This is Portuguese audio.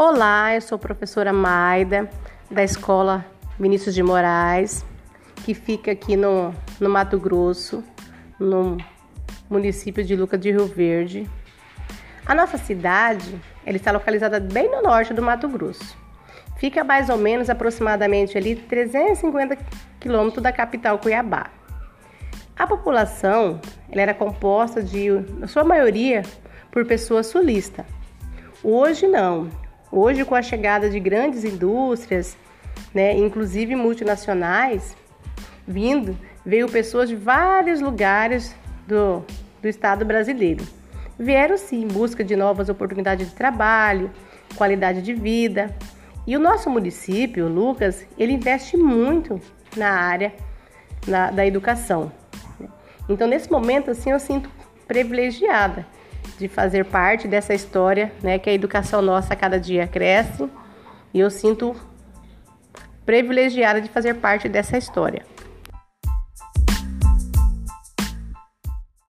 Olá, eu sou professora Maida, da Escola Vinícius de Moraes, que fica aqui no, no Mato Grosso, no município de Luca de Rio Verde. A nossa cidade ela está localizada bem no norte do Mato Grosso. Fica mais ou menos aproximadamente ali 350 quilômetros da capital Cuiabá. A população ela era composta de, na sua maioria, por pessoas sulistas. Hoje não. Hoje, com a chegada de grandes indústrias, né, inclusive multinacionais, vindo, veio pessoas de vários lugares do, do estado brasileiro. Vieram sim em busca de novas oportunidades de trabalho, qualidade de vida. E o nosso município, Lucas, ele investe muito na área na, da educação. Então, nesse momento, assim, eu sinto privilegiada de fazer parte dessa história, né, que a educação nossa a cada dia cresce e eu sinto privilegiada de fazer parte dessa história.